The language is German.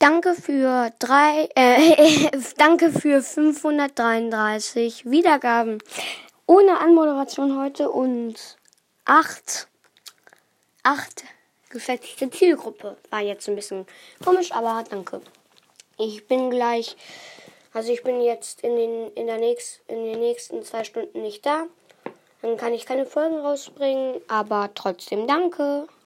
Danke für drei, äh, danke für 533 Wiedergaben. Ohne Anmoderation heute und acht, acht gefestigte Zielgruppe. War jetzt ein bisschen komisch, aber danke. Ich bin gleich, also ich bin jetzt in den, in der nächsten, in den nächsten zwei Stunden nicht da. Dann kann ich keine Folgen rausbringen, aber trotzdem danke.